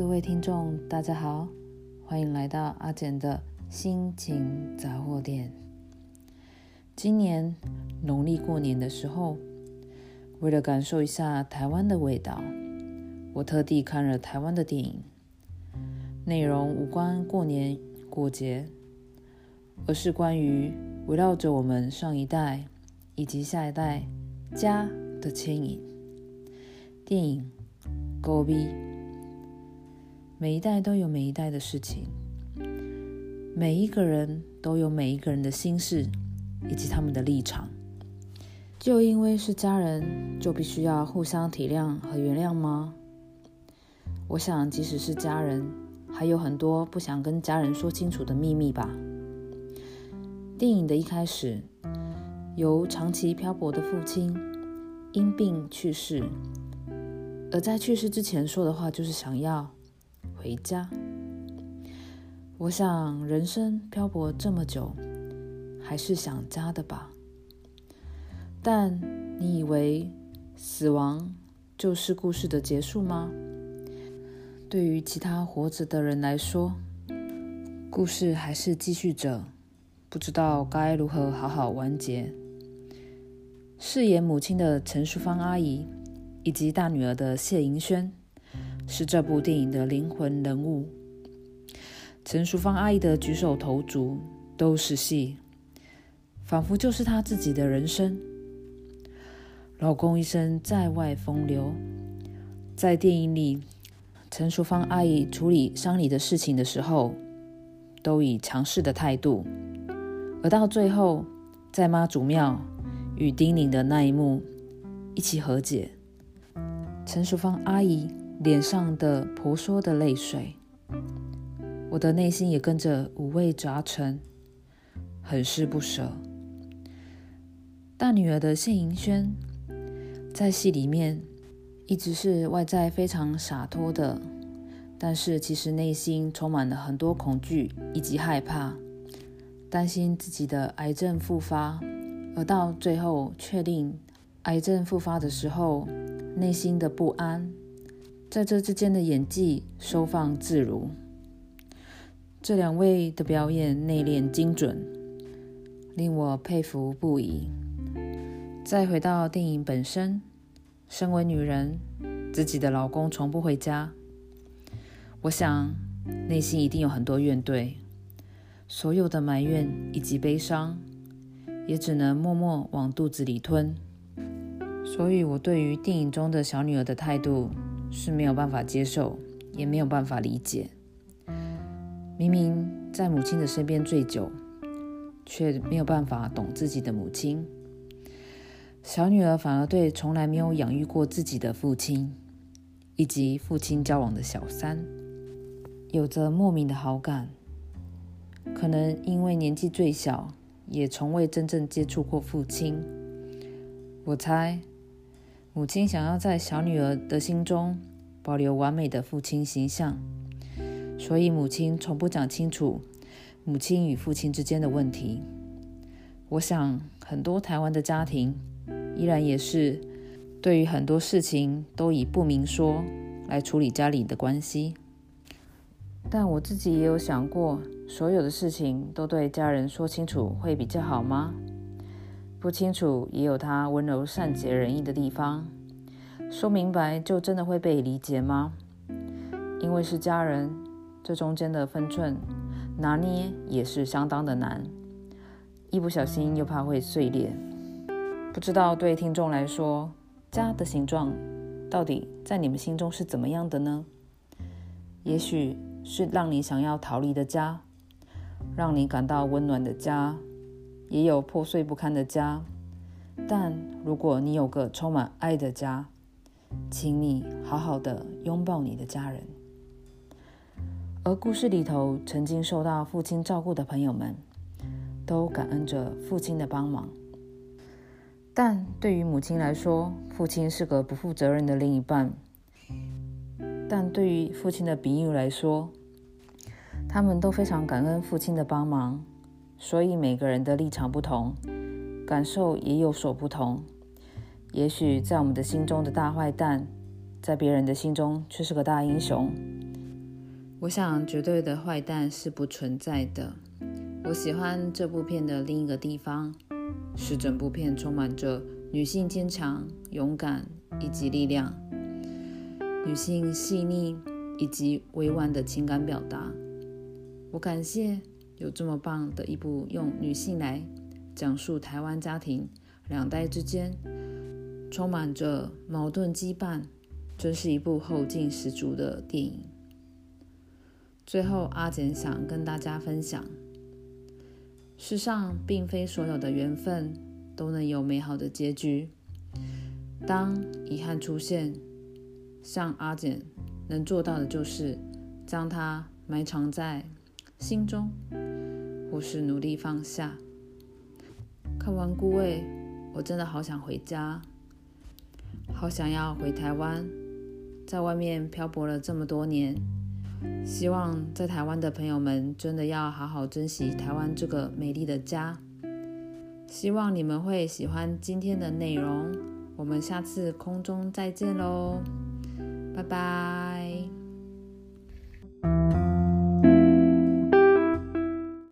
各位听众，大家好，欢迎来到阿简的心情杂货店。今年农历过年的时候，为了感受一下台湾的味道，我特地看了台湾的电影。内容无关过年过节，而是关于围绕着我们上一代以及下一代家的牵引。电影《Go B》。每一代都有每一代的事情，每一个人都有每一个人的心事以及他们的立场。就因为是家人，就必须要互相体谅和原谅吗？我想，即使是家人，还有很多不想跟家人说清楚的秘密吧。电影的一开始，由长期漂泊的父亲因病去世，而在去世之前说的话就是想要。回家，我想人生漂泊这么久，还是想家的吧。但你以为死亡就是故事的结束吗？对于其他活着的人来说，故事还是继续着，不知道该如何好好完结。饰演母亲的陈淑芳阿姨，以及大女儿的谢盈萱。是这部电影的灵魂人物，陈淑芳阿姨的举手投足都是戏，仿佛就是她自己的人生。老公一生在外风流，在电影里，陈淑芳阿姨处理丧礼的事情的时候，都以强势的态度，而到最后，在妈祖庙与丁玲的那一幕一起和解，陈淑芳阿姨。脸上的婆娑的泪水，我的内心也跟着五味杂陈，很是不舍。大女儿的谢盈萱在戏里面一直是外在非常洒脱的，但是其实内心充满了很多恐惧以及害怕，担心自己的癌症复发，而到最后确定癌症复发的时候，内心的不安。在这之间的演技收放自如，这两位的表演内敛精准，令我佩服不已。再回到电影本身，身为女人，自己的老公从不回家，我想内心一定有很多怨怼，所有的埋怨以及悲伤，也只能默默往肚子里吞。所以，我对于电影中的小女儿的态度。是没有办法接受，也没有办法理解。明明在母亲的身边最久，却没有办法懂自己的母亲。小女儿反而对从来没有养育过自己的父亲，以及父亲交往的小三，有着莫名的好感。可能因为年纪最小，也从未真正接触过父亲。我猜。母亲想要在小女儿的心中保留完美的父亲形象，所以母亲从不讲清楚母亲与父亲之间的问题。我想很多台湾的家庭依然也是对于很多事情都以不明说来处理家里的关系。但我自己也有想过，所有的事情都对家人说清楚会比较好吗？不清楚也有他温柔善解人意的地方，说明白就真的会被理解吗？因为是家人，这中间的分寸拿捏也是相当的难，一不小心又怕会碎裂。不知道对听众来说，家的形状到底在你们心中是怎么样的呢？也许是让你想要逃离的家，让你感到温暖的家。也有破碎不堪的家，但如果你有个充满爱的家，请你好好的拥抱你的家人。而故事里头曾经受到父亲照顾的朋友们，都感恩着父亲的帮忙。但对于母亲来说，父亲是个不负责任的另一半；但对于父亲的比友来说，他们都非常感恩父亲的帮忙。所以每个人的立场不同，感受也有所不同。也许在我们的心中的大坏蛋，在别人的心中却是个大英雄。我想，绝对的坏蛋是不存在的。我喜欢这部片的另一个地方，是整部片充满着女性坚强、勇敢以及力量，女性细腻以及委婉的情感表达。我感谢有这么棒的一部用女性来讲述台湾家庭两代之间充满着矛盾羁绊，真是一部后劲十足的电影。最后，阿简想跟大家分享：世上并非所有的缘分都能有美好的结局。当遗憾出现，像阿简能做到的就是将它埋藏在心中，或是努力放下。看完《孤味》，我真的好想回家，好想要回台湾，在外面漂泊了这么多年。希望在台湾的朋友们真的要好好珍惜台湾这个美丽的家。希望你们会喜欢今天的内容，我们下次空中再见喽，拜拜。